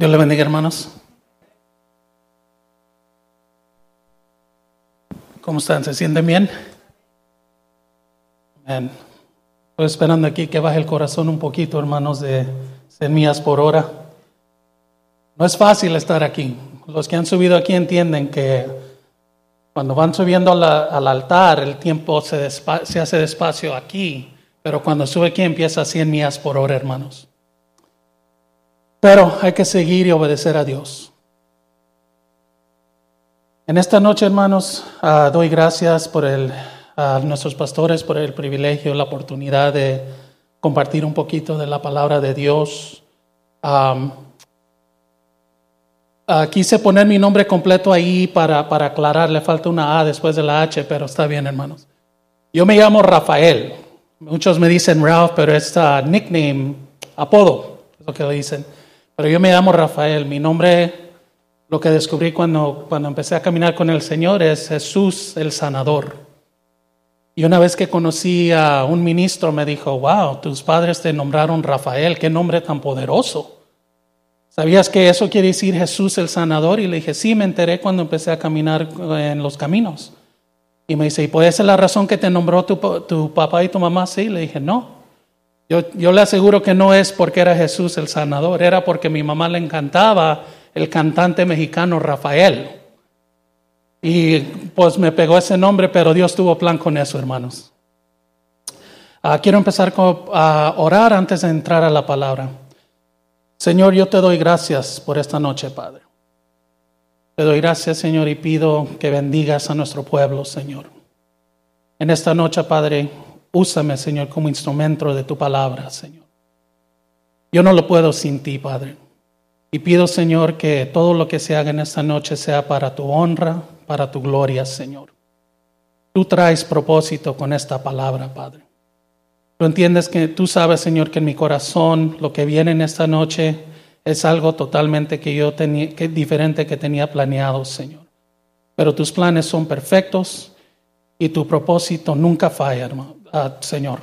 Dios le bendiga, hermanos. ¿Cómo están? ¿Se sienten bien? Amén. Estoy esperando aquí que baje el corazón un poquito, hermanos, de semillas por hora. No es fácil estar aquí. Los que han subido aquí entienden que cuando van subiendo al altar, el tiempo se, se hace despacio aquí, pero cuando sube aquí empieza a 100 millas por hora, hermanos. Pero hay que seguir y obedecer a Dios. En esta noche, hermanos, ah, doy gracias por el, a nuestros pastores por el privilegio, la oportunidad de compartir un poquito de la palabra de Dios. Ah, quise poner mi nombre completo ahí para, para aclarar, le falta una A después de la H, pero está bien, hermanos. Yo me llamo Rafael. Muchos me dicen Ralph, pero es nickname, apodo, es lo que le dicen. Pero yo me llamo Rafael. Mi nombre, lo que descubrí cuando, cuando empecé a caminar con el Señor es Jesús el Sanador. Y una vez que conocí a un ministro me dijo, wow, tus padres te nombraron Rafael, qué nombre tan poderoso. ¿Sabías que eso quiere decir Jesús el sanador? Y le dije, sí, me enteré cuando empecé a caminar en los caminos. Y me dice, ¿y puede ser la razón que te nombró tu, tu papá y tu mamá? Sí, le dije, no. Yo, le aseguro que no es porque era Jesús el sanador, era porque mi mamá le encantaba el cantante mexicano Rafael. Y pues me pegó ese nombre, pero Dios tuvo plan con eso, hermanos. Ah, quiero empezar a orar antes de entrar a la palabra. Señor, yo te doy gracias por esta noche, Padre. Te doy gracias, Señor, y pido que bendigas a nuestro pueblo, Señor. En esta noche, Padre, Úsame, Señor, como instrumento de tu palabra, Señor. Yo no lo puedo sin ti, Padre. Y pido, Señor, que todo lo que se haga en esta noche sea para tu honra, para tu gloria, Señor. Tú traes propósito con esta palabra, Padre. Tú entiendes que tú sabes, Señor, que en mi corazón lo que viene en esta noche es algo totalmente que yo tenía, que diferente que tenía planeado, Señor. Pero tus planes son perfectos y tu propósito nunca falla, hermano. Señor.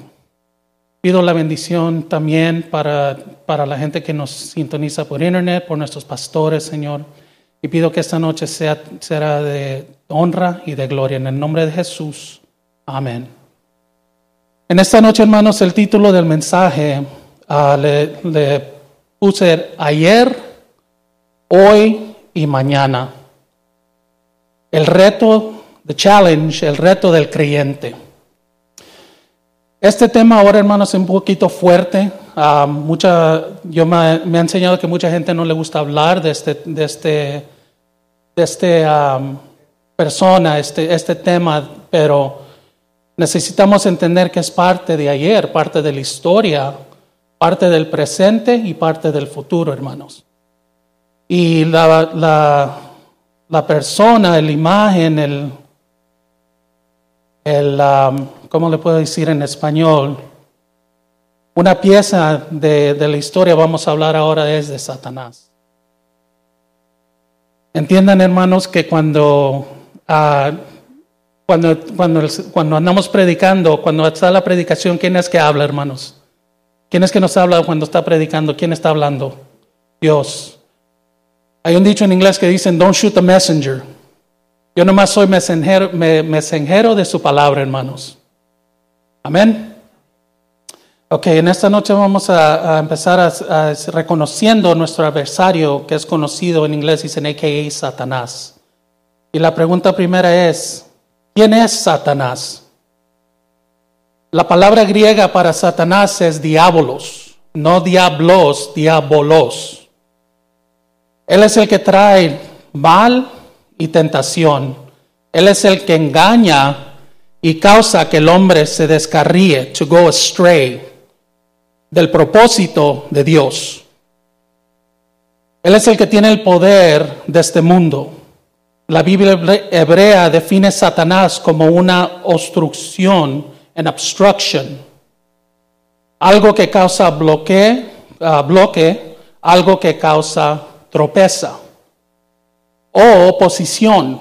Pido la bendición también para, para la gente que nos sintoniza por internet, por nuestros pastores, Señor. Y pido que esta noche sea, será de honra y de gloria. En el nombre de Jesús. Amén. En esta noche, hermanos, el título del mensaje ah, le, le puse ayer, hoy y mañana. El reto, the challenge, el reto del creyente. Este tema ahora, hermanos, es un poquito fuerte. Ah, mucha, yo me, me, enseñado que mucha gente no le gusta hablar de este, de este, de este persona, este, este tema, pero necesitamos entender que es parte de ayer, parte de la historia, parte del presente y parte del futuro, hermanos. Y la, la, la persona, la imagen, el, el ¿cómo le puedo decir en español? Una pieza de, la historia, vamos a hablar ahora, es de Satanás. Entiendan, hermanos, que cuando, ah, cuando, cuando, cuando andamos predicando, cuando está la predicación, ¿quién es que habla, hermanos? ¿Quién es que nos habla cuando está predicando? ¿Quién está hablando? Dios. Hay un dicho en inglés que dicen, don't shoot the messenger. Yo nomás soy mensajero, mensajero de su palabra, hermanos. Amén. Ok, en esta noche vamos a, empezar a, reconociendo nuestro adversario, que es conocido en inglés, dicen AKA Satanás. Y la pregunta primera es, ¿quién es Satanás? La palabra griega para Satanás es diabolos, no diablos, diabolos. Él es el que trae mal y tentación. Él es el que engaña y causa que el hombre se descarríe, to go astray, del propósito de Dios. Él es el que tiene el poder de este mundo. La Biblia hebrea define a Satanás como una obstrucción, an obstruction, algo que causa bloque, uh, bloque, algo que causa tropeza, o oposición,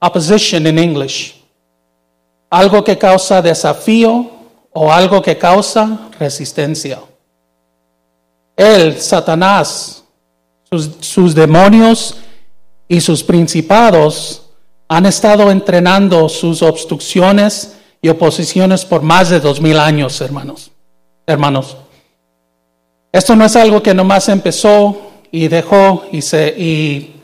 opposition in English algo que causa desafío o algo que causa resistencia. Él, Satanás, sus, sus demonios y sus principados han estado entrenando sus obstrucciones y oposiciones por más de dos mil años, hermanos. Hermanos, esto no es algo que nomás empezó y dejó y se y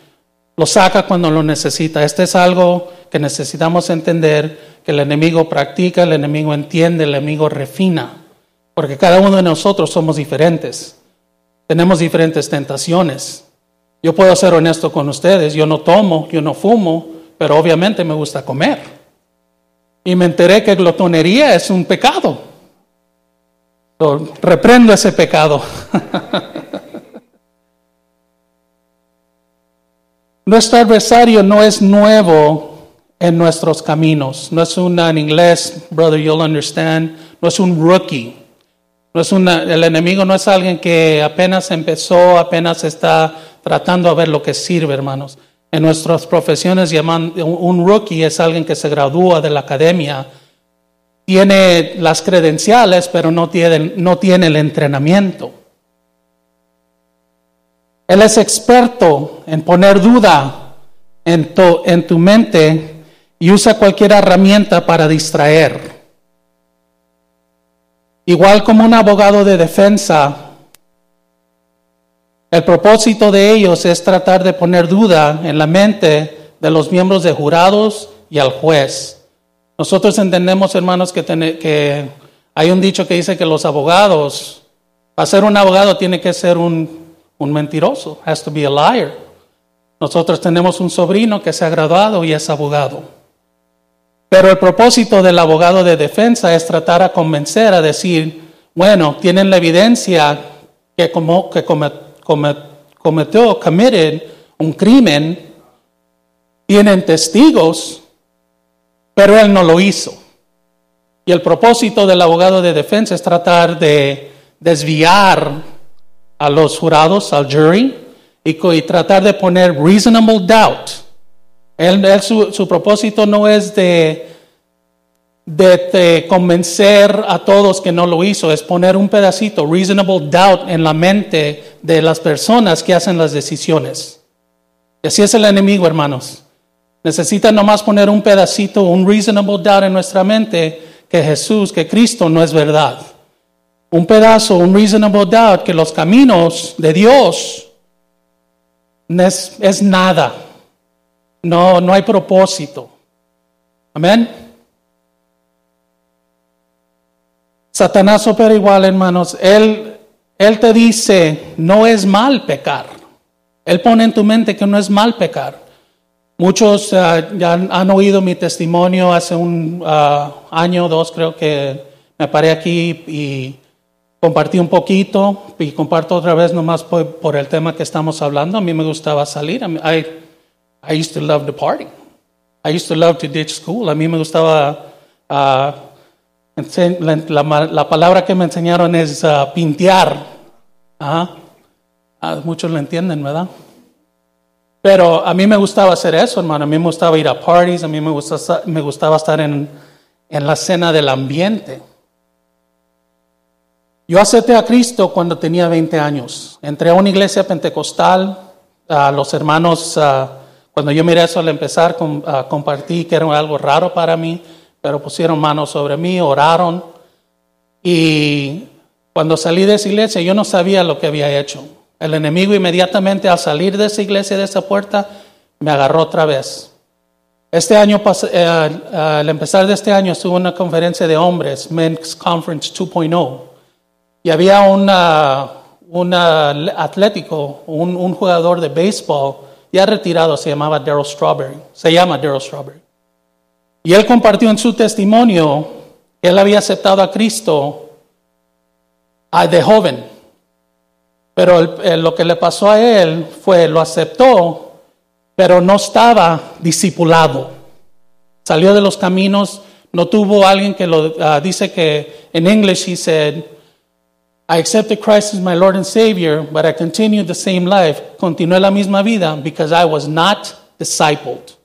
lo saca cuando lo necesita. Este es algo que necesitamos entender que el enemigo practica, el enemigo entiende, el enemigo refina, porque cada uno de nosotros somos diferentes. Tenemos diferentes tentaciones. Yo puedo ser honesto con ustedes, yo no tomo, yo no fumo, pero obviamente me gusta comer. Y me enteré que glotonería es un pecado. reprendo ese pecado. Nuestro adversario no es nuevo en nuestros caminos. No es un, en inglés, brother, you'll understand, no es un rookie. No es una, el enemigo no es alguien que apenas empezó, apenas está tratando a ver lo que sirve, hermanos. En nuestras profesiones un rookie es alguien que se gradúa de la academia, tiene las credenciales, pero no tiene, no tiene el entrenamiento. Él es experto en poner duda en tu, en tu mente y usa cualquier herramienta para distraer. Igual como un abogado de defensa el propósito de ellos es tratar de poner duda en la mente de los miembros de jurados y al juez. Nosotros entendemos, hermanos, que, que hay un dicho que dice que los abogados, para ser un abogado tiene que ser un, un mentiroso, has to be a liar. Nosotros tenemos un sobrino que se ha graduado y es abogado. Pero el propósito del abogado de defensa es tratar a convencer, a decir, bueno, tienen la evidencia que, como, que cometió, committed un crimen, tienen testigos, pero él no lo hizo. Y el propósito del abogado de defensa es tratar de desviar a los jurados, al jury, y, tratar de poner reasonable doubt. su propósito no es de de, convencer a todos que no lo hizo, es poner un pedacito, reasonable doubt, en la mente de las personas que hacen las decisiones. Y así es el enemigo, hermanos. Necesita nomás poner un pedacito, un reasonable doubt en nuestra mente que Jesús, que Cristo no es verdad. Un pedazo, un reasonable doubt que los caminos de Dios es, es nada. No, no hay propósito. Amén. Satanás opera igual, hermanos. Él, él te dice, no es mal pecar. Él pone en tu mente que no es mal pecar. Muchos ah, ya han, oído mi testimonio hace un uh, año o dos, creo que me paré aquí y compartí un poquito y comparto otra vez nomás por, el tema que estamos hablando. A mí me gustaba salir. I, I used to love the party. I used to love to ditch school. A mí me gustaba uh, la, palabra que me enseñaron es uh, pintear. Ah, muchos lo entienden, ¿verdad? Pero a mí me gustaba hacer eso, hermano. A mí me gustaba ir a parties, a mí me gustaba, me gustaba estar en, en la cena del ambiente. Yo acepté a Cristo cuando tenía 20 años. Entré a una iglesia pentecostal. a los hermanos, cuando yo miré eso al empezar, compartí que era algo raro para mí pero pusieron manos sobre mí, oraron. Y cuando salí de esa iglesia yo no sabía lo que había hecho. El enemigo inmediatamente al salir de esa iglesia, de esa puerta, me agarró otra vez. Este año, eh, al empezar de este año, estuve en una conferencia de hombres, Men's Conference 2.0, y había una, un atlético, un, un, jugador de béisbol ya retirado, se llamaba Daryl Strawberry, se llama Daryl Strawberry. Y él compartió en su testimonio que él había aceptado a Cristo de joven. Pero lo que le pasó a él fue, lo aceptó, pero no estaba discipulado. Salió de los caminos, no tuvo alguien que lo ah, dice que en English he I accepted Christ as my Lord and Savior, but I continued the same life. Continué la misma vida because I was not discipled.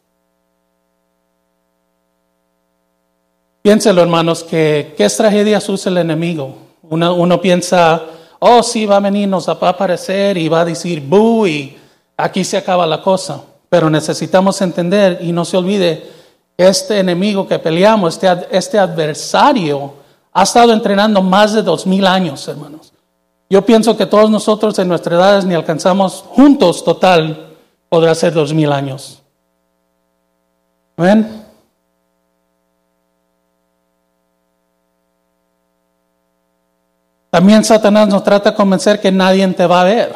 Piénselo, hermanos, que qué tragedias usa el enemigo. Uno, uno, piensa, oh, sí, va a venir, nos va a aparecer y va a decir, bu, y aquí se acaba la cosa. Pero necesitamos entender y no se olvide, este enemigo que peleamos, este, este adversario, ha estado entrenando más de dos mil años, hermanos. Yo pienso que todos nosotros en nuestra edad ni alcanzamos juntos total, podrá ser dos mil años. ¿Ven? También Satanás nos trata de convencer que nadie te va a ver.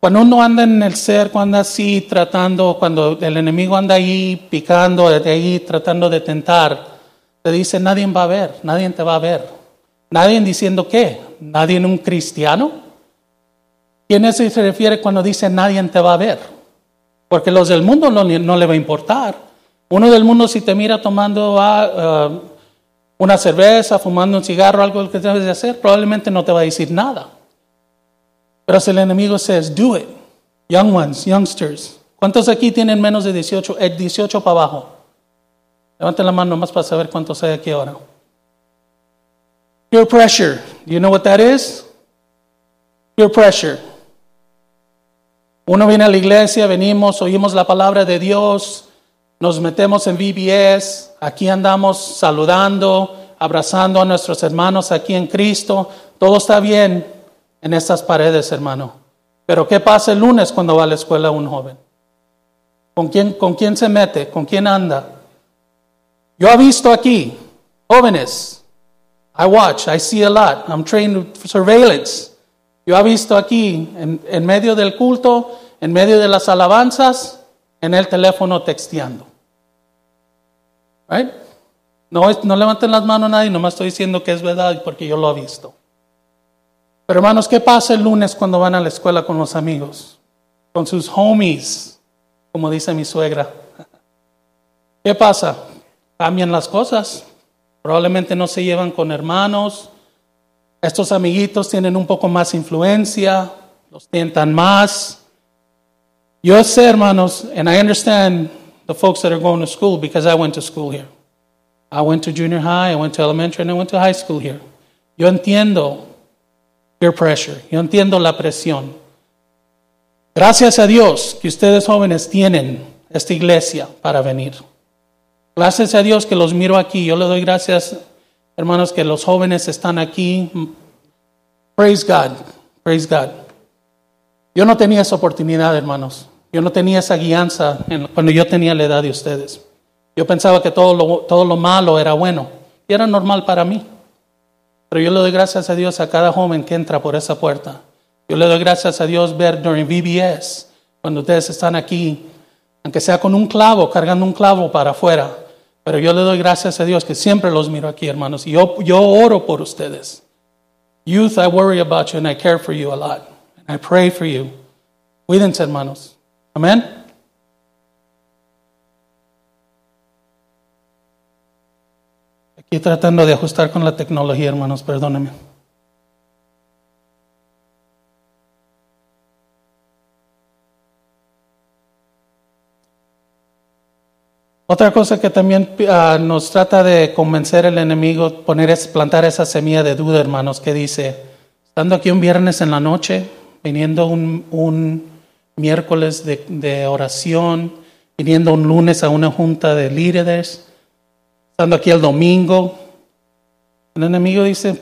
Cuando uno anda en el ser, cuando anda así tratando, cuando el enemigo anda ahí picando, ahí tratando de tentar, te dice nadie va a ver, nadie te va a ver. Nadie diciendo qué, nadie en un cristiano. ¿Quién es se refiere cuando dice nadie te va a ver? Porque los del mundo no, le va a importar. Uno del mundo si te mira tomando ah, ah, una cerveza, fumando un cigarro, algo que debes de hacer, probablemente no te va a decir nada. Pero si el enemigo says, do it, young ones, youngsters, ¿cuántos aquí tienen menos de 18, 18 eh, para abajo? Levanten la mano más para saber cuántos hay aquí ahora. Peer pressure, do you know what that is? Peer pressure. Uno viene a la iglesia, venimos, oímos la palabra de Dios, nos metemos en VBS, aquí andamos saludando, abrazando a nuestros hermanos aquí en Cristo. Todo está bien en estas paredes, hermano. Pero ¿qué pasa el lunes cuando va a la escuela un joven? ¿Con quién, con quién se mete? ¿Con quién anda? Yo he visto aquí jóvenes. I watch, I see a lot. I'm trained for surveillance. Yo he visto aquí en, en medio del culto, en medio de las alabanzas, en el teléfono texteando. No, no levanten las manos a nadie, nomás estoy diciendo que es verdad porque yo lo he visto. Pero hermanos, ¿qué pasa el lunes cuando van a la escuela con los amigos? Con sus homies, como dice mi suegra. ¿Qué pasa? Cambian las cosas. Probablemente no se llevan con hermanos. Estos amiguitos tienen un poco más influencia, los tientan más. Yo sé, hermanos, and I understand the folks that are going to school because I went to school here. I went to junior high, I went to elementary, and I went to high school here. Yo entiendo peer pressure, yo entiendo la presión. Gracias a Dios que ustedes jóvenes tienen esta iglesia para venir. Gracias a Dios que los miro aquí. Yo le doy gracias, hermanos, que los jóvenes están aquí. Praise God, praise God. Yo no tenía esa oportunidad, hermanos. Yo no tenía esa guianza cuando yo tenía la edad de ustedes. Yo pensaba que todo lo, todo lo malo era bueno y era normal para mí. Pero yo le doy gracias a Dios a cada joven que entra por esa puerta. Yo le doy gracias a Dios ver during VBS, cuando ustedes están aquí, aunque sea con un clavo, cargando un clavo para afuera. Pero yo le doy gracias a Dios que siempre los miro aquí, hermanos. Y yo, yo oro por ustedes. Youth, I worry about you and I care for you a lot. And I pray for you. Cuídense, hermanos. Amén. Aquí tratando de ajustar con la tecnología, hermanos, perdónenme. Otra cosa que también ah, nos trata de convencer el enemigo, poner es plantar esa semilla de duda, hermanos, que dice, estando aquí un viernes en la noche, viniendo un, un miércoles de, oración, viniendo un lunes a una junta de líderes, estando aquí el domingo. El enemigo dice,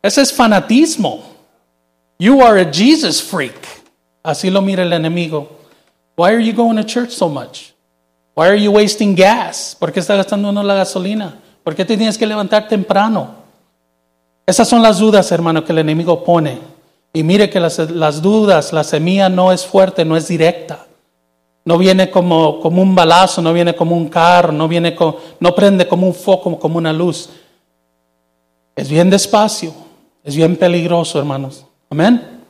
ese es fanatismo. You are a Jesus freak. Así lo mira el enemigo. Why are you going to church so much? Why are you wasting gas? ¿Por qué está gastando uno la gasolina? ¿Por qué te tienes que levantar temprano? Esas son las dudas, hermano, que el enemigo pone. Y mire que las, dudas, la semilla no es fuerte, no es directa. No viene como, como un balazo, no viene como un carro, no, viene no prende como un foco, como una luz. Es bien despacio, es bien peligroso, hermanos. Amén.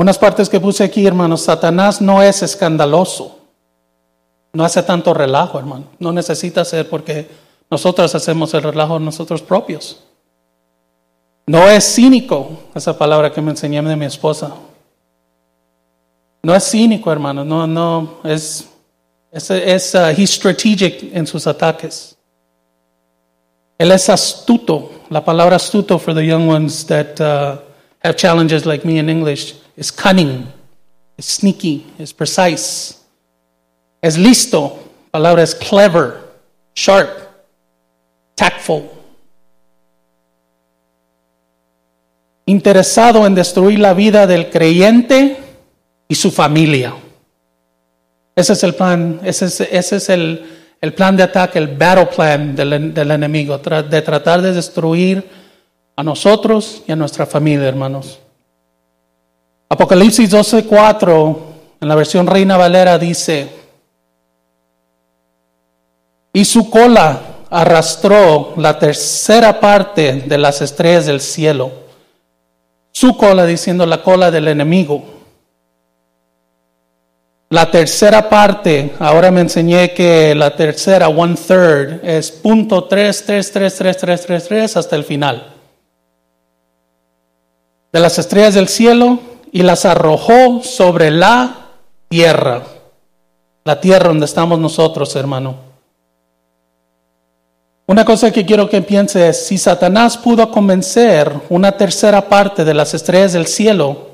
Unas partes que puse aquí, hermanos, Satanás no es escandaloso. No hace tanto relajo, hermano. No necesita ser porque nosotros hacemos el relajo nosotros propios. No es cínico, esa palabra que me enseñé de mi esposa. No es cínico, hermano, no, no, es, es, es uh, strategic en sus ataques. Él es astuto. La palabra astuto for the young ones that uh, have challenges like me in English is cunning, is sneaky, is precise. Es listo. Palabra es clever, sharp, tactful. Interesado en destruir la vida del creyente y su familia. Ese es el plan, ese es, ese es el, el plan de ataque, el battle plan del, del enemigo, de tratar de destruir a nosotros y a nuestra familia, hermanos. Apocalipsis 12:4, en la versión Reina Valera, dice, y su cola arrastró la tercera parte de las estrellas del cielo. Su cola, diciendo la cola del enemigo. La tercera parte, ahora me enseñé que la tercera, one third, es punto tres, tres, tres, tres, tres, tres, tres, hasta el final. De las estrellas del cielo y las arrojó sobre la tierra. La tierra donde estamos nosotros, hermano. Una cosa que quiero que piense es, si Satanás pudo convencer una tercera parte de las estrellas del cielo,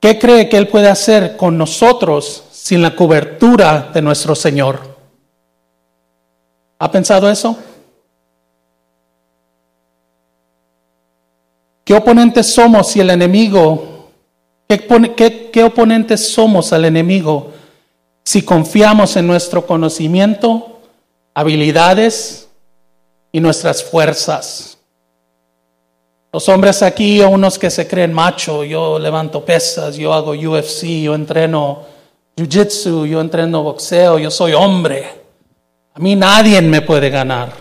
¿Qué cree que Él puede hacer con nosotros sin la cobertura de nuestro Señor? ¿Ha pensado eso? ¿Qué oponentes somos si el enemigo, qué, qué oponentes somos al enemigo si confiamos en nuestro conocimiento, habilidades y nuestras fuerzas? Los hombres aquí, unos que se creen macho, yo levanto pesas, yo hago UFC, yo entreno jiu-jitsu, yo entreno boxeo, yo soy hombre. A mí nadie me puede ganar.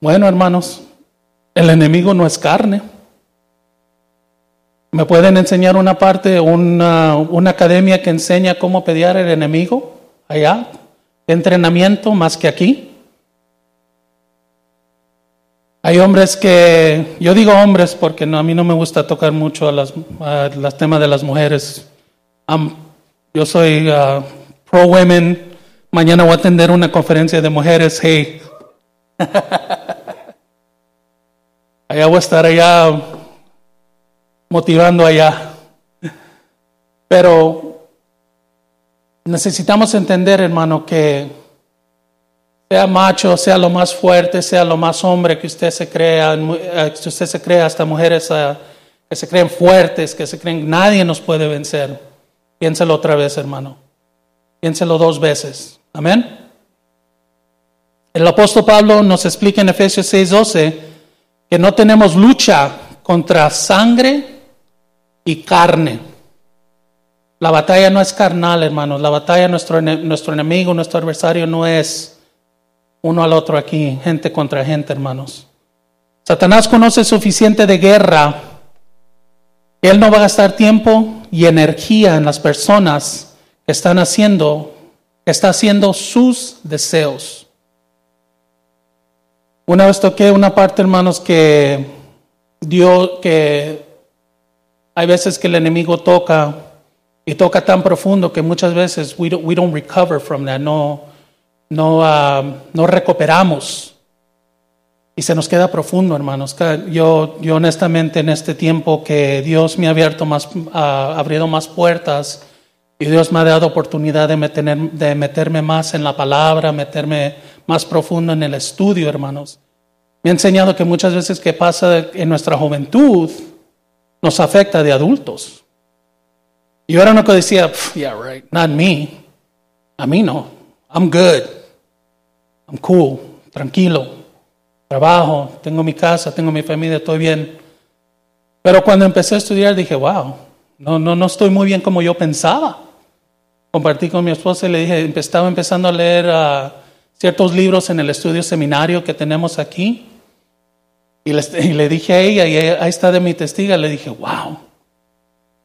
Bueno, hermanos, el enemigo no es carne. ¿Me pueden enseñar una parte, una, una academia que enseña cómo pelear el enemigo allá? ¿Entrenamiento más que aquí? Hay hombres que, yo digo hombres porque no, a mí no me gusta tocar mucho a las, los temas de las mujeres. yo soy uh, pro women. Mañana voy a atender una conferencia de mujeres. Hey. allá voy a estar allá motivando allá. Pero necesitamos entender, hermano, que sea macho, sea lo más fuerte, sea lo más hombre que usted se crea, eh, que usted se crea, hasta mujeres eh, que se creen fuertes, que se creen, nadie nos puede vencer. Piénselo otra vez, hermano. Piénselo dos veces. Amén. El apóstol Pablo nos explica en Efesios 6:12 que no tenemos lucha contra sangre y carne. La batalla no es carnal, hermanos. La batalla, nuestro, nuestro enemigo, nuestro adversario no es uno al otro aquí, gente contra gente, hermanos. Satanás conoce suficiente de guerra. Él no va a gastar tiempo y energía en las personas que están haciendo, que está haciendo sus deseos. Una vez toqué una parte, hermanos, que dio que hay veces que el enemigo toca y toca tan profundo que muchas veces we don't, we don't recover from that. No, no, ah, no recuperamos. Y se nos queda profundo, hermanos. Yo, yo honestamente en este tiempo que Dios me ha abierto más, ha abrido más puertas y Dios me ha dado oportunidad de, de meterme más en la palabra, meterme más profundo en el estudio, hermanos. Me ha enseñado que muchas veces que pasa en nuestra juventud nos afecta de adultos. Y era uno que decía, yeah, right, not me. A mí no. I'm good. I'm cool, tranquilo, trabajo, tengo mi casa, tengo mi familia, estoy bien. Pero cuando empecé a estudiar dije, wow, no, no, no estoy muy bien como yo pensaba. Compartí con mi esposa y le dije, estaba empezando a leer ah, ciertos libros en el estudio seminario que tenemos aquí. Y le, dije a ella, y ahí está de mi testiga, le dije, wow,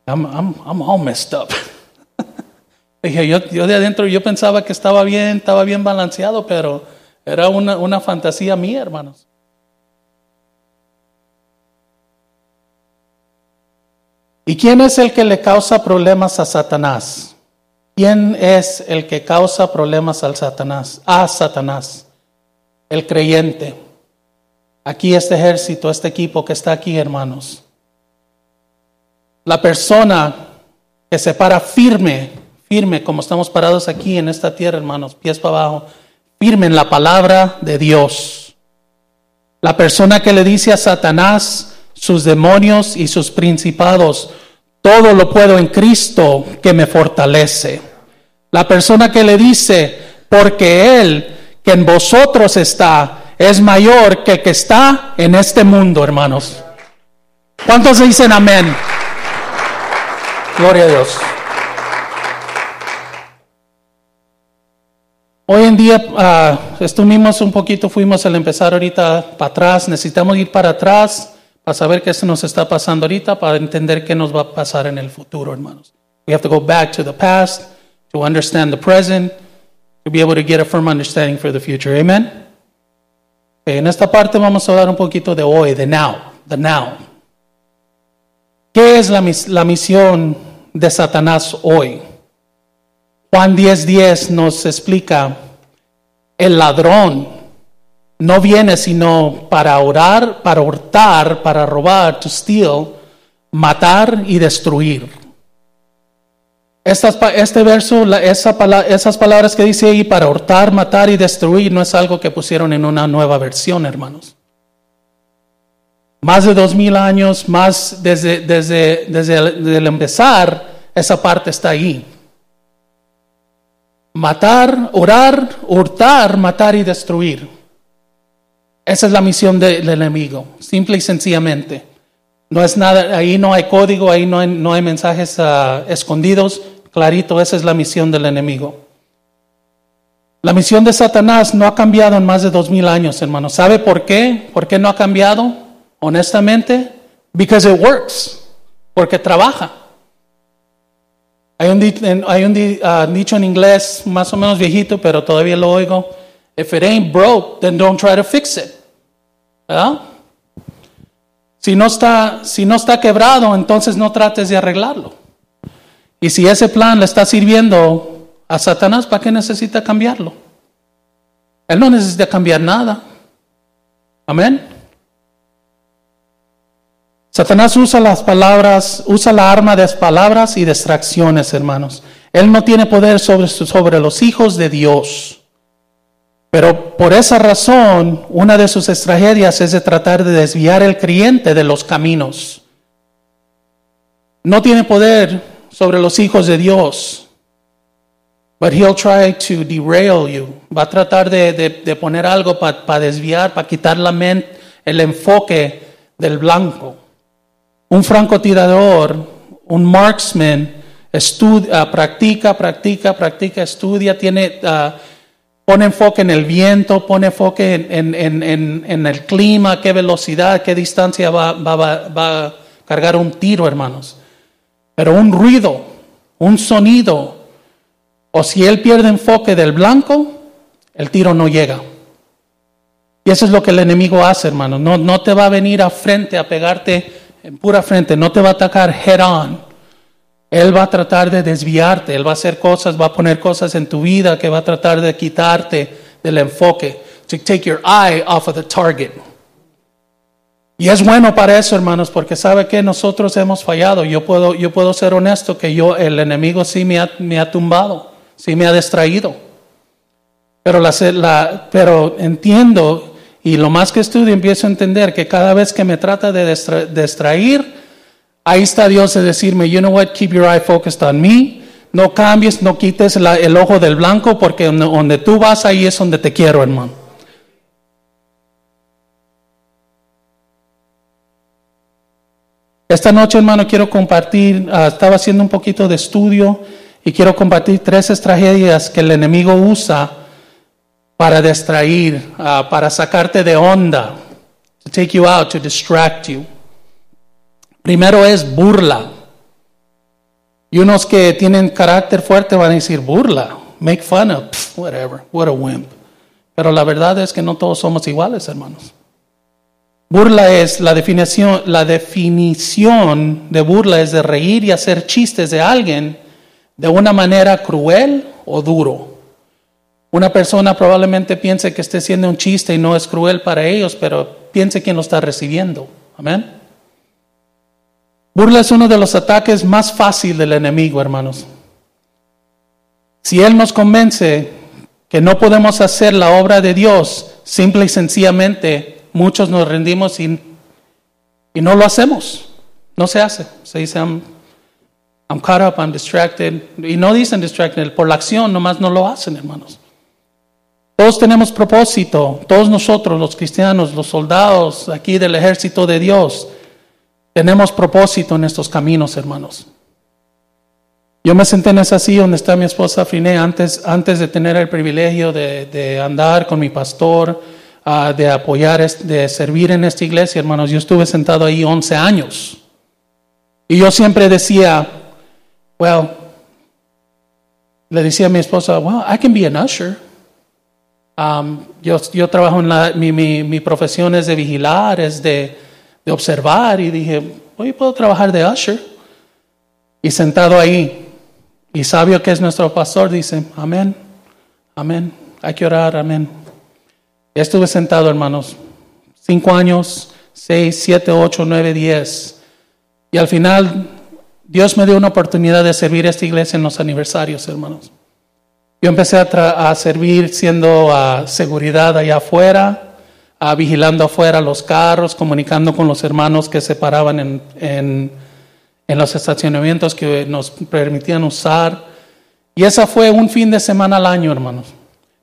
I'm, I'm, I'm all messed up. dije, yo, yo de adentro yo pensaba que estaba bien, estaba bien balanceado, pero era una, fantasía mía, hermanos. ¿Y quién es el que le causa problemas a Satanás? ¿Quién es el que causa problemas al Satanás? A Satanás. el creyente. Aquí este ejército, este equipo que está aquí, hermanos. La persona que se para firme, firme, como estamos parados aquí en esta tierra, hermanos, pies para abajo, firme en la palabra de Dios. La persona que le dice a Satanás, sus demonios y sus principados, todo lo puedo en Cristo que me fortalece. La persona que le dice, porque Él que en vosotros está es mayor que que está en este mundo, hermanos. ¿Cuántos dicen amén? Gloria a Dios. Hoy en día uh, estuvimos un poquito, fuimos al empezar ahorita para atrás, necesitamos ir para atrás para saber qué se nos está pasando ahorita, para entender qué nos va a pasar en el futuro, hermanos. We have to go back to the past to understand the present, to be able to get a firm understanding for the future. Amen. En esta parte vamos a hablar un poquito de hoy, de now, the now. ¿Qué es la, la misión de Satanás hoy? Juan 10:10 10 nos explica, el ladrón no viene sino para orar, para hurtar, para robar, to steal, matar y destruir. Este verso, esas palabras que dice ahí para hurtar, matar y destruir no es algo que pusieron en una nueva versión, hermanos. Más de dos mil años, más desde, desde, desde el empezar, esa parte está ahí. Matar, orar, hurtar, matar y destruir. Esa es la misión del enemigo, simple y sencillamente. No es nada, ahí no hay código, ahí no hay, no hay mensajes uh, escondidos, clarito, esa es la misión del enemigo. La misión de Satanás no ha cambiado en más de dos mil años, hermano. ¿Sabe por qué? ¿Por qué no ha cambiado? Honestamente, because it works, porque trabaja. Hay un, hay uh, dicho en inglés más o menos viejito, pero todavía lo oigo. If it ain't broke, then don't try to fix it. Si no, está, si no está quebrado, entonces no trates de arreglarlo. Y si ese plan le está sirviendo a Satanás, ¿para qué necesita cambiarlo? Él no necesita cambiar nada. Amén. Satanás usa las palabras, usa la arma de las palabras y distracciones, hermanos. Él no tiene poder sobre, sobre los hijos de Dios. Pero por esa razón, una de sus estrategias es de tratar de desviar el creyente de los caminos. No tiene poder sobre los hijos de Dios, but he'll try to derail you. Va a tratar de, poner algo para desviar, para quitar la mente, el enfoque del blanco. Un francotirador, un marksman, estudia, practica, practica, practica, estudia, tiene... Uh, Pone enfoque en el viento, pone enfoque en, el clima, qué velocidad, qué distancia va, a cargar un tiro, hermanos. Pero un ruido, un sonido, o si él pierde enfoque del blanco, el tiro no llega. Y eso es lo que el enemigo hace, hermano. No, no te va a venir a frente a pegarte en pura frente, no te va a atacar head on. Él va a tratar de desviarte, Él va a hacer cosas, va a poner cosas en tu vida que va a tratar de quitarte del enfoque, to take your eye off of the target. Y es bueno para eso, hermanos, porque sabe que nosotros hemos fallado. Yo puedo, yo puedo ser honesto que yo, el enemigo sí me ha, me ha tumbado, sí me ha distraído. Pero, la, la, pero entiendo y lo más que estudio empiezo a entender que cada vez que me trata de distraer, Ahí está Dios de decirme, you know what, keep your eye focused on me. No cambies, no quites el ojo del blanco, porque donde, tú vas, ahí es donde te quiero, hermano. Esta noche, hermano, quiero compartir, ah, estaba haciendo un poquito de estudio y quiero compartir tres estrategias que el enemigo usa para distraer, ah, para sacarte de onda, to take you out, to distract you. Primero es burla. Y unos que tienen carácter fuerte van a decir burla, make fun of, whatever, what a wimp. Pero la verdad es que no todos somos iguales, hermanos. Burla es la definición, la definición de burla es de reír y hacer chistes de alguien de una manera cruel o duro. Una persona probablemente piense que esté siendo un chiste y no es cruel para ellos, pero piense quién lo está recibiendo. Amén. Burla es uno de los ataques más fáciles del enemigo, hermanos. Si Él nos convence que no podemos hacer la obra de Dios, simple y sencillamente muchos nos rendimos y, y no lo hacemos. No se hace. Se dice, I'm, I'm caught up, I'm distracted. Y no dicen distracted, por la acción nomás no lo hacen, hermanos. Todos tenemos propósito, todos nosotros, los cristianos, los soldados aquí del ejército de Dios, tenemos propósito en estos caminos, hermanos. Yo me senté en esa silla donde está mi esposa Finé antes, antes de tener el privilegio de, andar con mi pastor, ah, de apoyar, de servir en esta iglesia, hermanos. Yo estuve sentado ahí 11 años. Y yo siempre decía, well, le decía a mi esposa, well, I can be an usher. Um, yo, yo, trabajo en la, mi, mi, mi, profesión es de vigilar, es de, de observar y dije, hoy puedo trabajar de usher. Y sentado ahí, y sabio que es nuestro pastor, dice, amén, amén, hay que orar, amén. Estuve sentado, hermanos, cinco años, seis, siete, ocho, nueve, diez. Y al final, Dios me dio una oportunidad de servir a esta iglesia en los aniversarios, hermanos. Yo empecé a, servir siendo a seguridad allá afuera, a vigilando afuera los carros, comunicando con los hermanos que se paraban en, en, en los estacionamientos que nos permitían usar. Y esa fue un fin de semana al año, hermanos.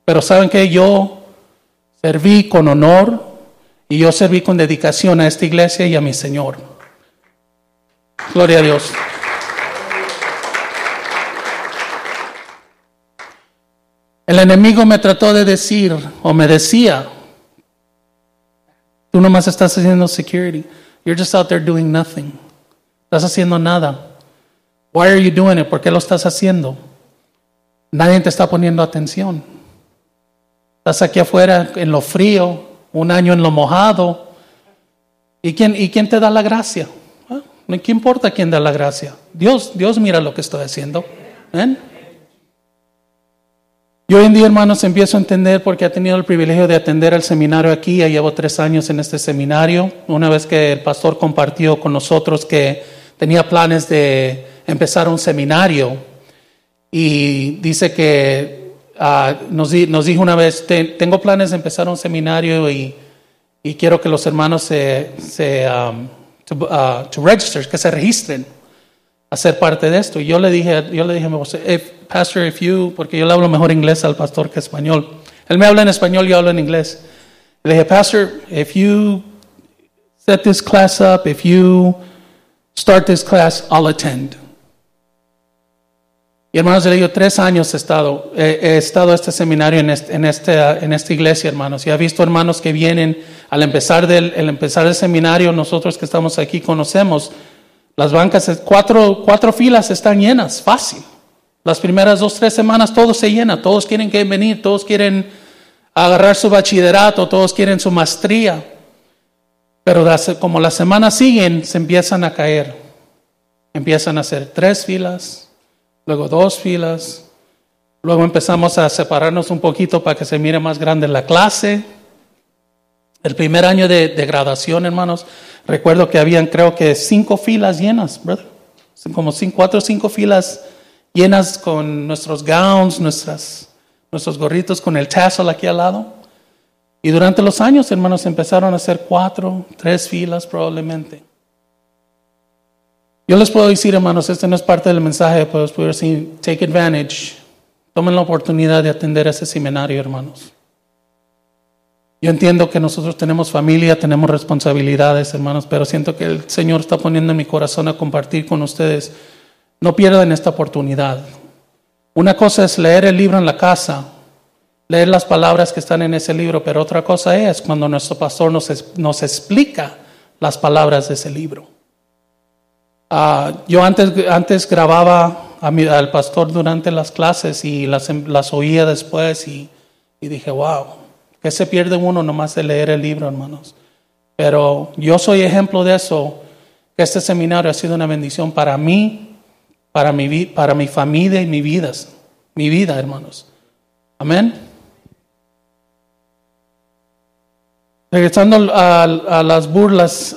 Pero saben que yo serví con honor y yo serví con dedicación a esta iglesia y a mi Señor. Gloria a Dios. El enemigo me trató de decir o me decía, tú nomás estás haciendo security. You're just out there doing nothing. Estás haciendo nada. Why are you doing it? ¿Por qué lo estás haciendo? Nadie te está poniendo atención. Estás aquí afuera en lo frío, un año en lo mojado. ¿Y quién, y quién te da la gracia? Ah, ¿Qué importa quién da la gracia? Dios, Dios mira lo que estoy haciendo. ¿Ven? Yo hoy en día, hermanos, empiezo a entender porque he tenido el privilegio de atender el seminario aquí. Ya llevo tres años en este seminario. Una vez que el pastor compartió con nosotros que tenía planes de empezar un seminario y dice que ah, nos, dijo una vez, tengo planes de empezar un seminario y, quiero que los hermanos se, se um, uh, que se registren a ser parte de esto. Y yo le dije, yo le dije, Pastor, if you, porque yo le hablo mejor inglés al pastor que español. Él me habla en español, yo hablo en inglés. Le dije, Pastor, if you set this class up, if you start this class, I'll attend. Y hermanos, digo, tres años he estado, he, estado este seminario en, este, en, este, en esta iglesia, hermanos. Y he visto hermanos que vienen al empezar del, al empezar el seminario, nosotros que estamos aquí conocemos, las bancas, cuatro, cuatro filas están llenas, fácil. Las primeras dos, tres semanas todo se llena, todos quieren que venir, todos quieren agarrar su bachillerato, todos quieren su maestría. Pero como las semanas siguen, se empiezan a caer. Empiezan a hacer tres filas, luego dos filas, luego empezamos a separarnos un poquito para que se mire más grande la clase. El primer año de, de graduación, hermanos, recuerdo que habían creo que cinco filas llenas, brother. Como cinco, cuatro o cinco filas llenas con nuestros gowns, nuestras, nuestros gorritos con el tassel aquí al lado. Y durante los años, hermanos, empezaron a hacer cuatro, tres filas probablemente. Yo les puedo decir, hermanos, este no es parte del mensaje, pero puedo decir, take advantage. Tomen la oportunidad de atender ese seminario, hermanos. Yo entiendo que nosotros tenemos familia, tenemos responsabilidades, hermanos, pero siento que el Señor está poniendo en mi corazón a compartir con ustedes no pierdan esta oportunidad. Una cosa es leer el libro en la casa, leer las palabras que están en ese libro, pero otra cosa es cuando nuestro pastor nos, nos explica las palabras de ese libro. Ah, yo antes, antes grababa al pastor durante las clases y las, em, las oía después y, dije, wow, que se pierde uno nomás de leer el libro, hermanos. Pero yo soy ejemplo de eso, que este seminario ha sido una bendición para mí, para mi, para mi familia y mi vida, mi vida, hermanos. Amén. Regresando a, las burlas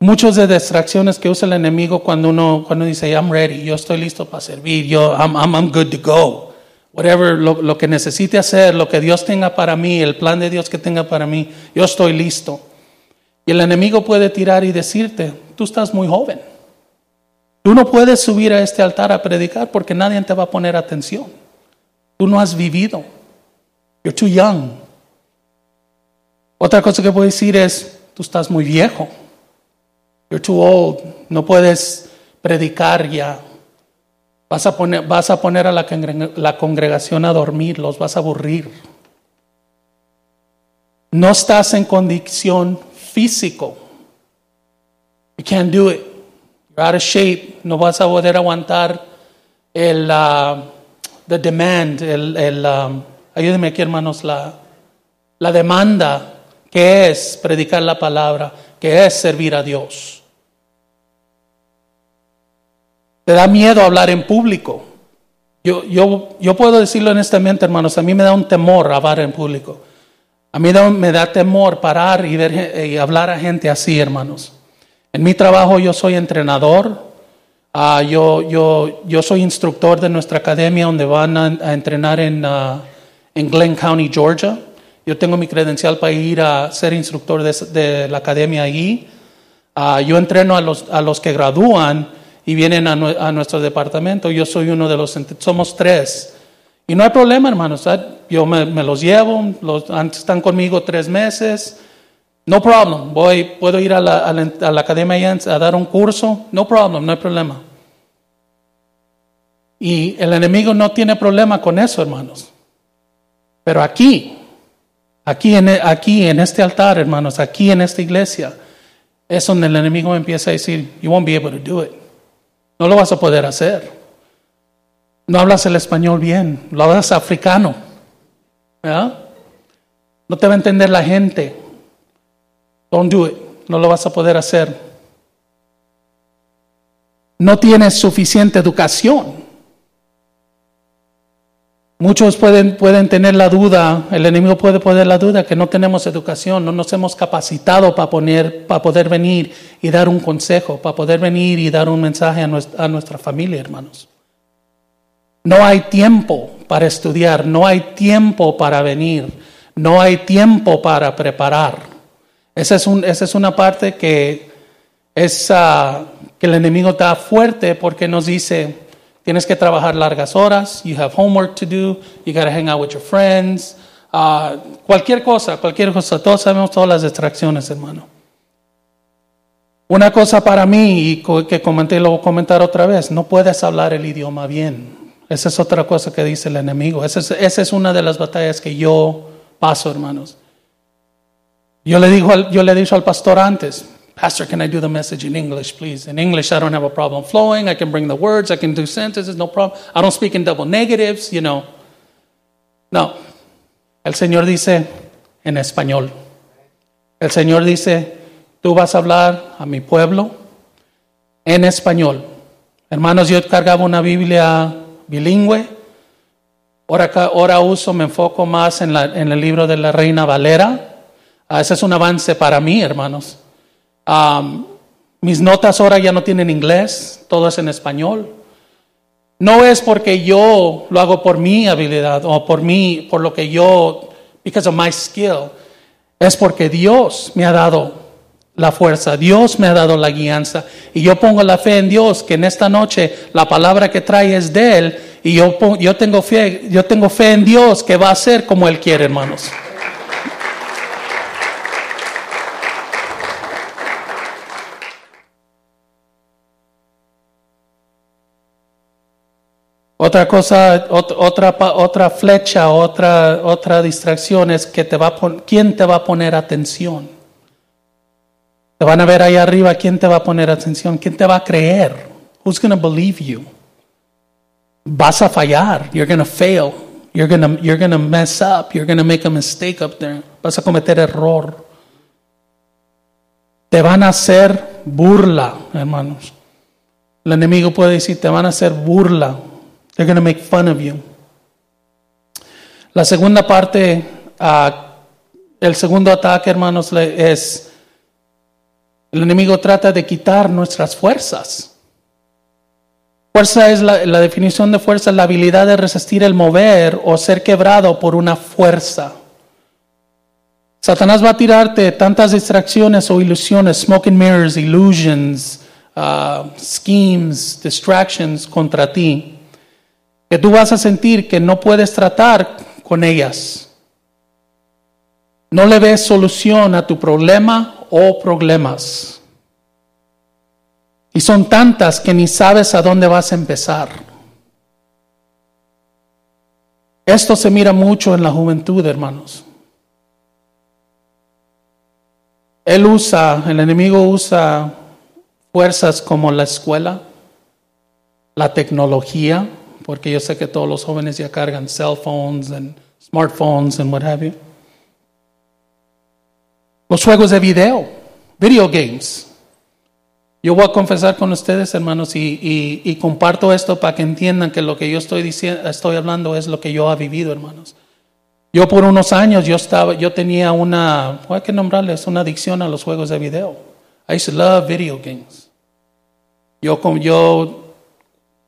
muchas de distracciones que usa el enemigo cuando uno, cuando dice, I'm ready, yo estoy listo para servir, yo, I'm, I'm, I'm good to go. Whatever, lo, lo, que necesite hacer, lo que Dios tenga para mí, el plan de Dios que tenga para mí, yo estoy listo. Y el enemigo puede tirar y decirte, tú estás muy joven. Tú no puedes subir a este altar a predicar porque nadie te va a poner atención. Tú no has vivido. You're too young. Otra cosa que puedo decir es, tú estás muy viejo. You're too old. No puedes predicar ya. Vas a poner, vas a, poner a la, la congregación a dormir, los vas a aburrir. No estás en condición físico. You can't do it. You're out of shape. No vas a poder aguantar el uh, the demand, el, el um, ayúdenme aquí hermanos, la, la demanda que es predicar la palabra, que es servir a Dios. Te da miedo hablar en público. Yo, yo, yo puedo decirlo honestamente, hermanos, a mí me da un temor hablar en público. A mí me da temor parar y, ver, y hablar a gente así, hermanos. En mi trabajo yo soy entrenador, uh, yo, yo, yo soy instructor de nuestra academia donde van a, a entrenar en, uh, en Glenn County, Georgia. Yo tengo mi credencial para ir a ser instructor de, de la academia allí. Uh, yo entreno a los, a los que gradúan y vienen a, nuestro departamento. Yo soy uno de los, somos tres. Y no hay problema, hermanos. Yo me, los llevo, los, están conmigo tres meses. No problem. Voy, puedo ir a la, academia a dar un curso. No problem, no hay problema. Y el enemigo no tiene problema con eso, hermanos. Pero aquí, aquí en, aquí en este altar, hermanos, aquí en esta iglesia, es donde el enemigo empieza a decir, you won't be able to do it. No lo vas a poder hacer. No hablas el español bien, lo hablas africano. ¿verdad? No te va a entender la gente. Don't do it. No lo vas a poder hacer. No tienes suficiente educación. Muchos pueden, pueden tener la duda, el enemigo puede poner la duda que no tenemos educación, no nos hemos capacitado para, poner, para poder venir y dar un consejo, para poder venir y dar un mensaje a nuestra, familia, hermanos. No hay tiempo para estudiar, no hay tiempo para venir, no hay tiempo para preparar. Esa es, un, esa es una parte que, es, uh, que el enemigo está fuerte porque nos dice, Tienes que trabajar largas horas, you have homework to do, you got to hang out with your friends, uh, cualquier cosa, cualquier cosa. Todos sabemos todas las distracciones, hermano. Una cosa para mí, y que comenté, lo voy a comentar otra vez, no puedes hablar el idioma bien. Esa es otra cosa que dice el enemigo. Esa es, una de las batallas que yo paso, hermanos. Yo le, digo yo le he dicho al pastor antes, Pastor, can I do the message in English, please? In English, I don't have a problem flowing. I can bring the words. I can do sentences, no problem. I don't speak in double negatives, you know. No. El Señor dice en español. El Señor dice, tú vas a hablar a mi pueblo en español. Hermanos, yo cargaba una Biblia bilingüe. Ahora, ahora uso, me enfoco más en, la, en el libro de la Reina Valera. Ah, ese es un avance para mí, hermanos. Mis notas ahora ya no tienen inglés, todo es en español. No es porque yo lo hago por mi habilidad o por mí, por lo que yo, because of my skill. Es porque Dios me ha dado la fuerza, Dios me ha dado la guianza y yo pongo la fe en Dios que en esta noche la palabra que trae es de Él y yo, yo, tengo, fe, yo tengo fe en Dios que va a ser como Él quiere, hermanos. Otra cosa, otra, otra flecha, otra, otra distracción es que te va quién te va a poner atención. Te van a ver ahí arriba quién te va a poner atención, quién te va a creer. Who's going to believe you? Vas a fallar. You're going to fail. You're going you're to mess up. You're going to make a mistake up there. Vas a cometer error. Te van a hacer burla, hermanos. El enemigo puede decir, te van a hacer burla. They're going to make fun of you. La segunda parte uh, El segundo ataque, hermanos, es el enemigo trata de quitar nuestras fuerzas. Fuerza es la, definición de fuerza, la habilidad de resistir el mover o ser quebrado por una fuerza. Satanás va a tirarte tantas distracciones o ilusiones, smoke and mirrors, illusions, uh, schemes, distractions contra ti, que tú vas a sentir que no puedes tratar con ellas. No le ves solución a tu problema o problemas. Y son tantas que ni sabes a dónde vas a empezar. Esto se mira mucho en la juventud, hermanos. Él usa, el enemigo usa fuerzas como la escuela, la tecnología, porque yo sé que todos los jóvenes ya cargan cell phones and smartphones and what have you. Los juegos de video, video games. Yo voy a confesar con ustedes, hermanos, y, comparto esto para que entiendan que lo que yo estoy diciendo, estoy hablando es lo que yo he vivido, hermanos. Yo por unos años yo estaba, yo tenía una, hay que nombrarles, una adicción a los juegos de video. I used to love video games. Yo yo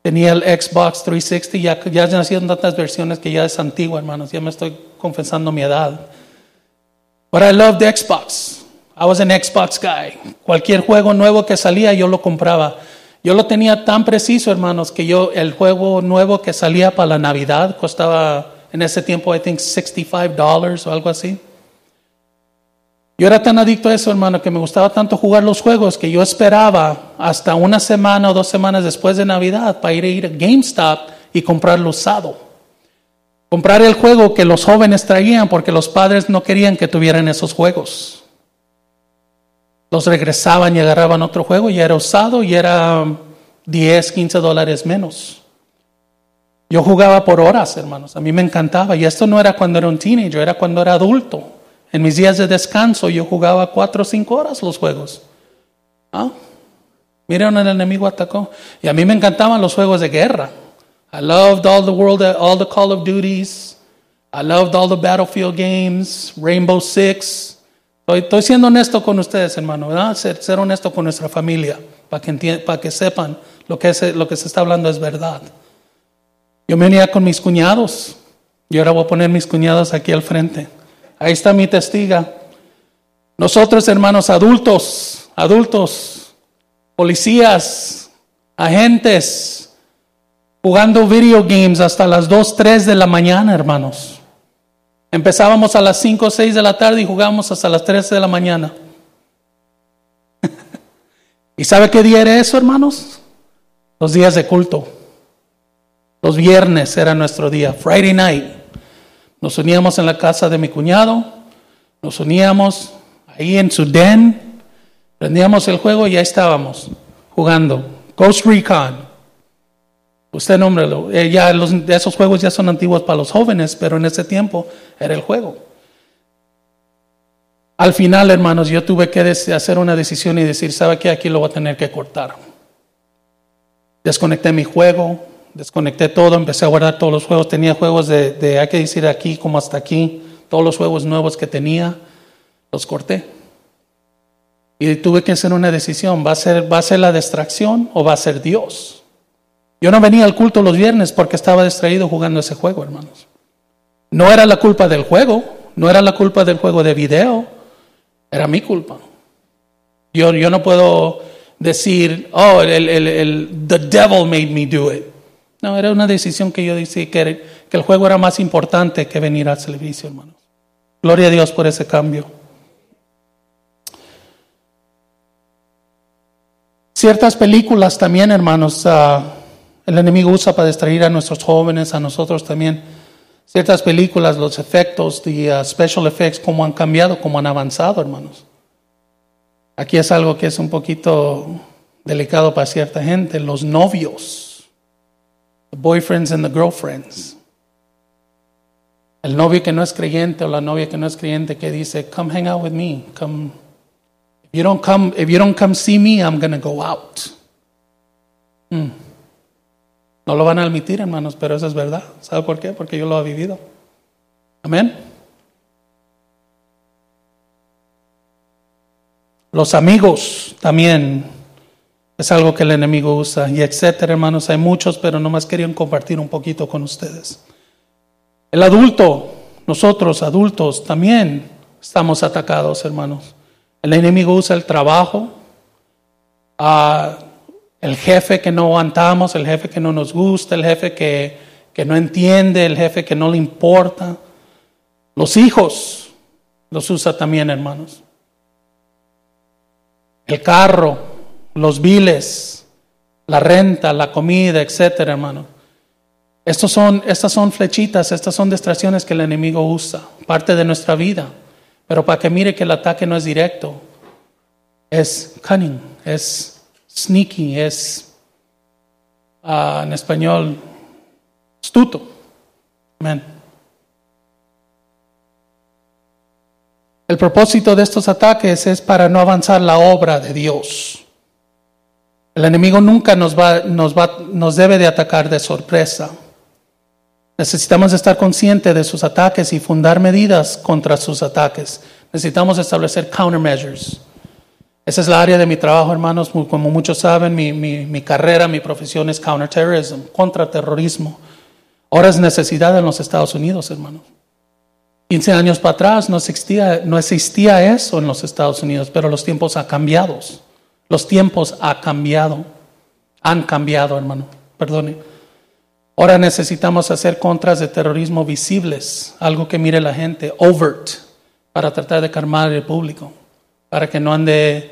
tenía el Xbox 360, ya, ya nacieron tantas versiones que ya es antigua, hermanos. Ya me estoy confesando mi edad. But I loved Xbox. I was an Xbox guy. Cualquier juego nuevo que salía, yo lo compraba. Yo lo tenía tan preciso, hermanos, que yo, el juego nuevo que salía para la Navidad costaba en ese tiempo, I think, $65 o algo así. Yo era tan adicto a eso, hermano, que me gustaba tanto jugar los juegos que yo esperaba hasta una semana o dos semanas después de Navidad para ir a ir a GameStop y comprarlo usado. Comprar el juego que los jóvenes traían porque los padres no querían que tuvieran esos juegos. Los regresaban y agarraban otro juego y era usado y era 10, 15 dólares menos. Yo jugaba por horas, hermanos. A mí me encantaba. Y esto no era cuando era un teenager, era cuando era adulto. En mis días de descanso yo jugaba 4 o 5 horas los juegos. ¿Ah? Miren, el enemigo atacó. Y a mí me encantaban los juegos de guerra. I loved all the world, all the Call of Duties. I loved all the Battlefield games, Rainbow Six. Estoy, estoy siendo honesto con ustedes, hermano, ¿verdad? Ser, ser honesto con nuestra familia, para que, que sepan lo que, es- lo que se está hablando es verdad. Yo me con mis cuñados. Y ahora voy a poner mis cuñados aquí al frente. Ahí está mi testiga. Nosotros, hermanos adultos, adultos, policías, agentes, jugando video games hasta las 2, 3 de la mañana, hermanos. Empezábamos a las 5 o 6 de la tarde y jugábamos hasta las 3 de la mañana. ¿Y sabe qué día era eso, hermanos? Los días de culto. Los viernes era nuestro día, Friday night. Nos uníamos en la casa de mi cuñado, nos uníamos ahí en su den, prendíamos el juego y ahí estábamos jugando. Ghost Recon. Usted nómbrelo. Eh, ya esos juegos ya son antiguos para los jóvenes, pero en ese tiempo era el juego. Al final, hermanos, yo tuve que hacer una decisión y decir, ¿sabe qué? Aquí lo voy a tener que cortar. Desconecté mi juego, desconecté todo, empecé a guardar todos los juegos. Tenía juegos de, hay que decir aquí como hasta aquí, todos los juegos nuevos que tenía, los corté. Y tuve que hacer una decisión, ¿va a ser, va a ser la distracción o va a ser Dios? Yo no venía al culto los viernes porque estaba distraído jugando ese juego, hermanos. No era la culpa del juego, no era la culpa del juego de video, era mi culpa. Yo, yo no puedo decir, oh, el, el, el, the devil made me do it. No, era una decisión que yo decidí que, que el juego era más importante que venir al servicio, hermanos. Gloria a Dios por ese cambio. Ciertas películas también, hermanos, uh, el enemigo usa para distraer a nuestros jóvenes, a nosotros también. Ciertas películas, los efectos, the uh, special effects, cómo han cambiado, cómo han avanzado, hermanos. Aquí es algo que es un poquito delicado para cierta gente, los novios, the boyfriends and the girlfriends. El novio que no es creyente o la novia que no es creyente que dice, come hang out with me, come If you don't come, if you don't come see me, I'm to go out. Mm. No lo van a admitir, hermanos, pero eso es verdad. ¿Sabe por qué? Porque yo lo he vivido. Amén. Los amigos también es algo que el enemigo usa y etcétera, hermanos. Hay muchos, pero nomás querían compartir un poquito con ustedes. El adulto, nosotros adultos también estamos atacados, hermanos. El enemigo usa el trabajo, a el jefe que no aguantamos, el jefe que no nos gusta, el jefe que, que no entiende, el jefe que no le importa. Los hijos los usa también, hermanos. El carro, los biles, la renta, la comida, etcétera, hermano. Estos son, estas son flechitas, estas son distracciones que el enemigo usa, parte de nuestra vida. Pero para que mire que el ataque no es directo, es cunning, es sneaky, es uh, en español astuto. Amén. El propósito de estos ataques es para no avanzar la obra de Dios. El enemigo nunca nos, va, nos, va, nos debe de atacar de sorpresa. Necesitamos estar conscientes de sus ataques y fundar medidas contra sus ataques. Necesitamos establecer countermeasures. Esa es la área de mi trabajo, hermanos. Como muchos saben, mi, mi, mi carrera, mi profesión es counterterrorism, contraterrorismo. Ahora es necesidad en los Estados Unidos, hermanos. 15 años para atrás no existía, no existía eso en los Estados Unidos, pero los tiempos han cambiado. Los tiempos han cambiado. Han cambiado, hermano. Perdone. Ahora necesitamos hacer contras de terrorismo visibles, algo que mire la gente, overt, para tratar de calmar el público, para que no ande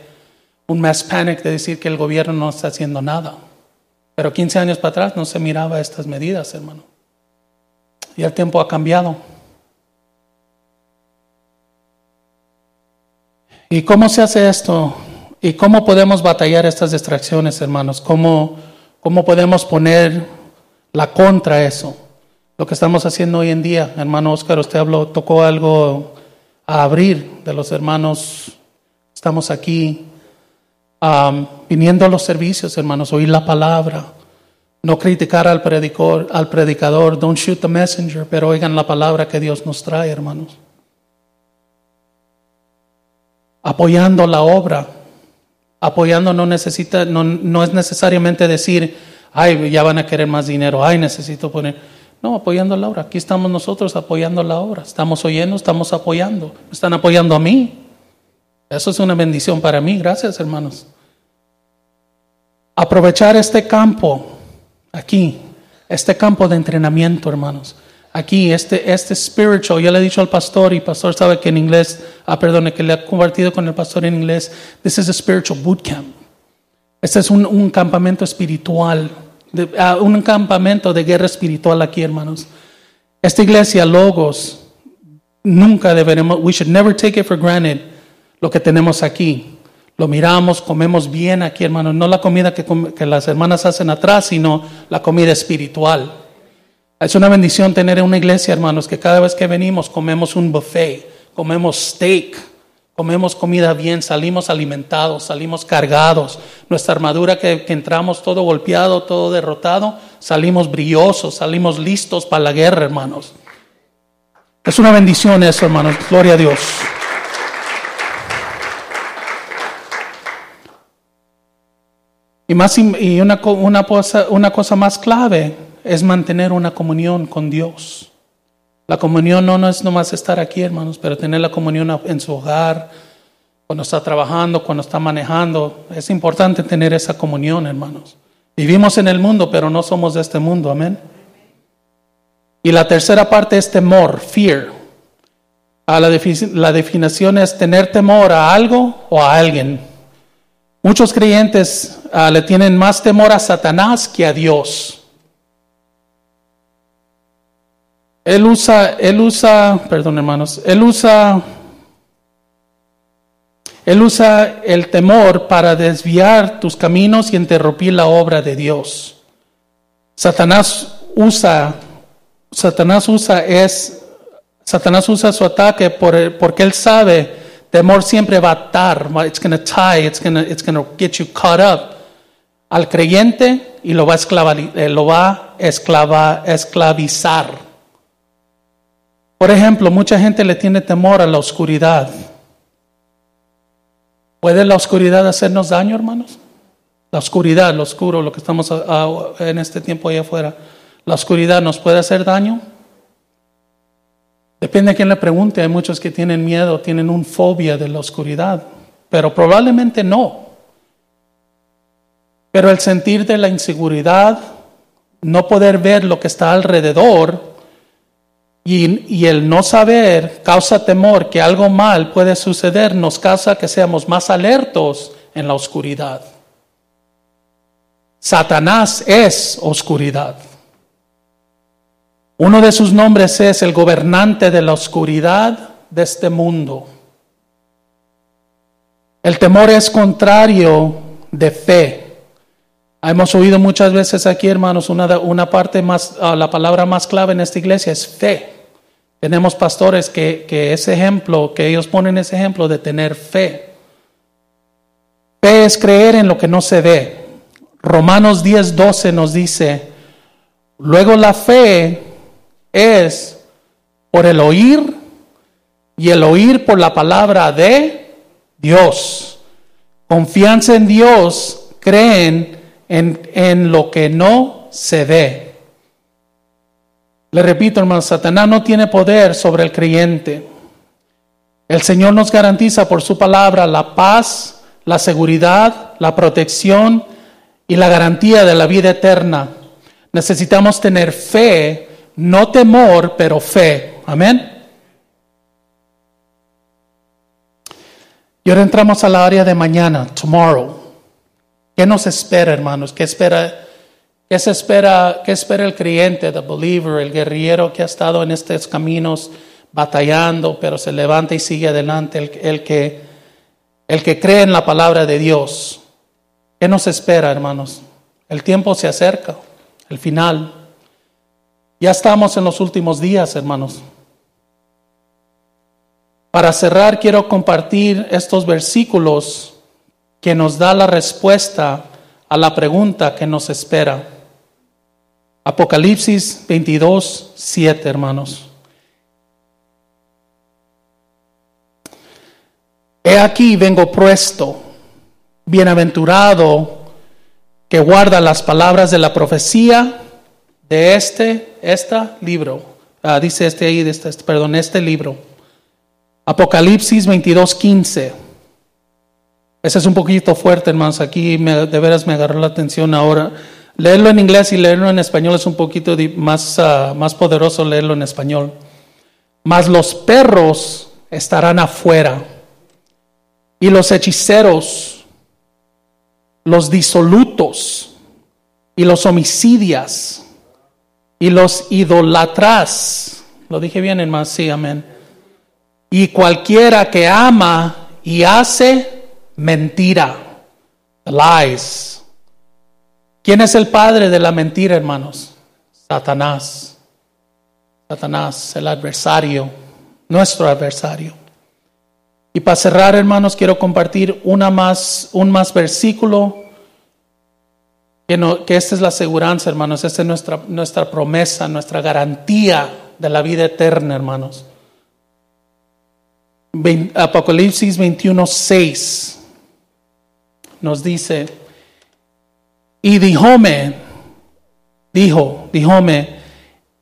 un mass panic de decir que el gobierno no está haciendo nada. Pero 15 años para atrás no se miraba estas medidas, hermano. Y el tiempo ha cambiado. ¿Y cómo se hace esto? ¿Y cómo podemos batallar estas distracciones, hermanos? ¿Cómo, cómo podemos poner la contra eso? Lo que estamos haciendo hoy en día, hermano Oscar, usted habló, tocó algo a abrir de los hermanos. Estamos aquí viniendo a los servicios, hermanos, oír la palabra. No criticar al predicador, al predicador, don't shoot the messenger, pero oigan la palabra que Dios nos trae, hermanos apoyando la obra. Apoyando no necesita, no, no es necesariamente decir, ay, ya van a querer más dinero, ay, necesito poner. No, apoyando la obra. Aquí estamos nosotros apoyando la obra. Estamos oyendo, estamos apoyando. Están apoyando a mí. Eso es una bendición para mí. Gracias, hermanos. Aprovechar este campo aquí, este campo de entrenamiento, hermanos aquí, este, este spiritual, yo le he dicho al pastor y pastor sabe que en inglés, ah, perdón, que le ha compartido con el pastor en inglés, this is a spiritual boot camp. Este es un, un campamento espiritual, de, uh, un campamento de guerra espiritual aquí, hermanos. Esta iglesia, Logos, nunca deberemos, we should never take it for granted lo que tenemos aquí. Lo miramos, comemos bien aquí, hermanos. No la comida que, que las hermanas hacen atrás, sino la comida espiritual. Es una bendición tener una iglesia, hermanos, que cada vez que venimos comemos un buffet, comemos steak, comemos comida bien, salimos alimentados, salimos cargados. Nuestra armadura que, entramos todo golpeado, todo derrotado, salimos brillosos, salimos listos para la guerra, hermanos. Es una bendición eso, hermanos. Gloria a Dios. Y, más, y una, una, cosa, una cosa más clave es mantener una comunión con Dios. La comunión no, es nomás estar aquí, hermanos, pero tener la comunión en su hogar, cuando está trabajando, cuando está manejando. Es importante tener esa comunión, hermanos. Vivimos en el mundo, pero no somos de este mundo, amén. Y la tercera parte es temor, fear. Ah, la, la definición es tener temor a algo o a alguien. Muchos creyentes ah, le tienen más temor a Satanás que a Dios. Él usa, él usa, perdón hermanos, él usa, él usa el temor para desviar tus caminos y interrumpir la obra de Dios. Satanás usa, Satanás usa es, Satanás usa su ataque por, porque él sabe, temor siempre va a atar, it's to tie, it's going it's to get you caught up al creyente y lo va a, eh, lo va a esclavizar. Por ejemplo, mucha gente le tiene temor a la oscuridad. ¿Puede la oscuridad hacernos daño, hermanos? La oscuridad, lo oscuro, lo que estamos en este tiempo allá afuera, ¿la oscuridad nos puede hacer daño? Depende de quién le pregunte. Hay muchos que tienen miedo, tienen un fobia de la oscuridad, pero probablemente no. Pero el sentir de la inseguridad, no poder ver lo que está alrededor y, el no saber causa temor que algo mal puede suceder, nos causa que seamos más alertos en la oscuridad. Satanás es oscuridad. Uno de sus nombres es el gobernante de la oscuridad de este mundo. El temor es contrario de fe. Hemos oído muchas veces aquí, hermanos, una, una parte más, ah, la palabra más clave en esta iglesia es fe. Tenemos pastores que, ese ejemplo, que ellos ponen ese ejemplo de tener fe. Fe es creer en lo que no se ve. Romanos 10, 12 nos dice, luego la fe es por el oír y el oír por la palabra de Dios. Confianza en Dios, creen en, en lo que no se ve. Le repito, hermano, Satanás no tiene poder sobre el creyente. El Señor nos garantiza por su palabra la paz, la seguridad, la protección y la garantía de la vida eterna. Necesitamos tener fe no temor, pero fe. Amén. Y ahora entramos a la área de mañana, tomorrow. ¿Qué nos espera, hermanos? ¿Qué espera? ¿Qué se espera? ¿Qué espera el creyente, el believer, el guerrillero que ha estado en estos caminos batallando, pero se levanta y sigue adelante, el, el que, el que cree en la palabra de Dios? ¿Qué nos espera, hermanos? El tiempo se acerca, el final. Ya estamos en los últimos días, hermanos. Para cerrar, quiero compartir estos versículos que nos da la respuesta a la pregunta que nos espera. Apocalipsis 22, 7, hermanos. He aquí vengo presto, bienaventurado que guarda las palabras de la profecía de este, este libro, ah, dice este ahí, este, este, perdón, este libro, Apocalipsis 22, 15. Ese es un poquito fuerte, hermanos. Aquí de veras me agarró la atención ahora. Leerlo en inglés y leerlo en español es un poquito más, ah, más poderoso leerlo en español. Mas los perros estarán afuera y los hechiceros, los disolutos y los homicidias y los idolatras. Lo dije bien, hermano, sí, amén. Y cualquiera que ama y hace mentira, lies. ¿Quién es el padre de la mentira, hermanos? Satanás. Satanás, el adversario, nuestro adversario. Y para cerrar, hermanos, quiero compartir una más, un más versículo que, esta es la aseguranza, hermanos, esta es nuestra, nuestra promesa, nuestra garantía de la vida eterna, hermanos. Apocalipsis 21, 6 nos dice, y dijome, dijo, dijome,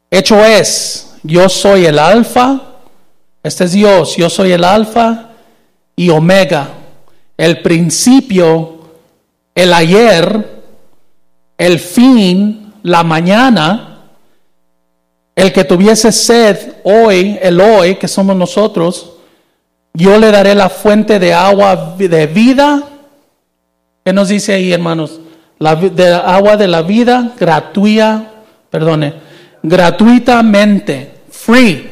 hecho es, yo soy el alfa, este es Dios, yo soy el alfa y omega, el principio, el ayer, el fin, la mañana, el que tuviese sed hoy, el hoy, que somos nosotros, yo le daré la fuente de agua de vida. ¿Qué nos dice ahí, hermanos? La de agua de la vida gratuita, perdone, gratuitamente, free.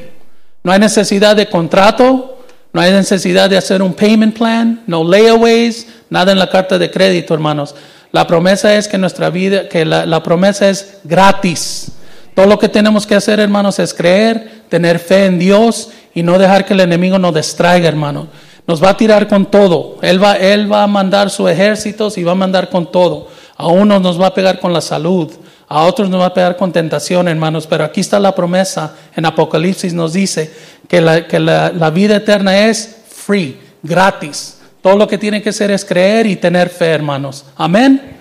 No hay necesidad de contrato, no hay necesidad de hacer un payment plan, no layaways, nada en la carta de crédito, hermanos. La promesa es que nuestra vida, que la, promesa es gratis. Todo lo que tenemos que hacer, hermanos, es creer, tener fe en Dios y no dejar que el enemigo nos distraiga, hermano. Nos va a tirar con todo. Él va, él va a mandar sus ejércitos y va a mandar con todo. A unos nos va a pegar con la salud, a otros nos va a pegar con tentación, hermanos. Pero aquí está la promesa. En Apocalipsis nos dice que la, que la vida eterna es free, gratis. Todo lo que tiene que hacer es creer y tener fe, hermanos. Amén.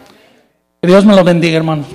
Dios me lo bendiga, hermanos.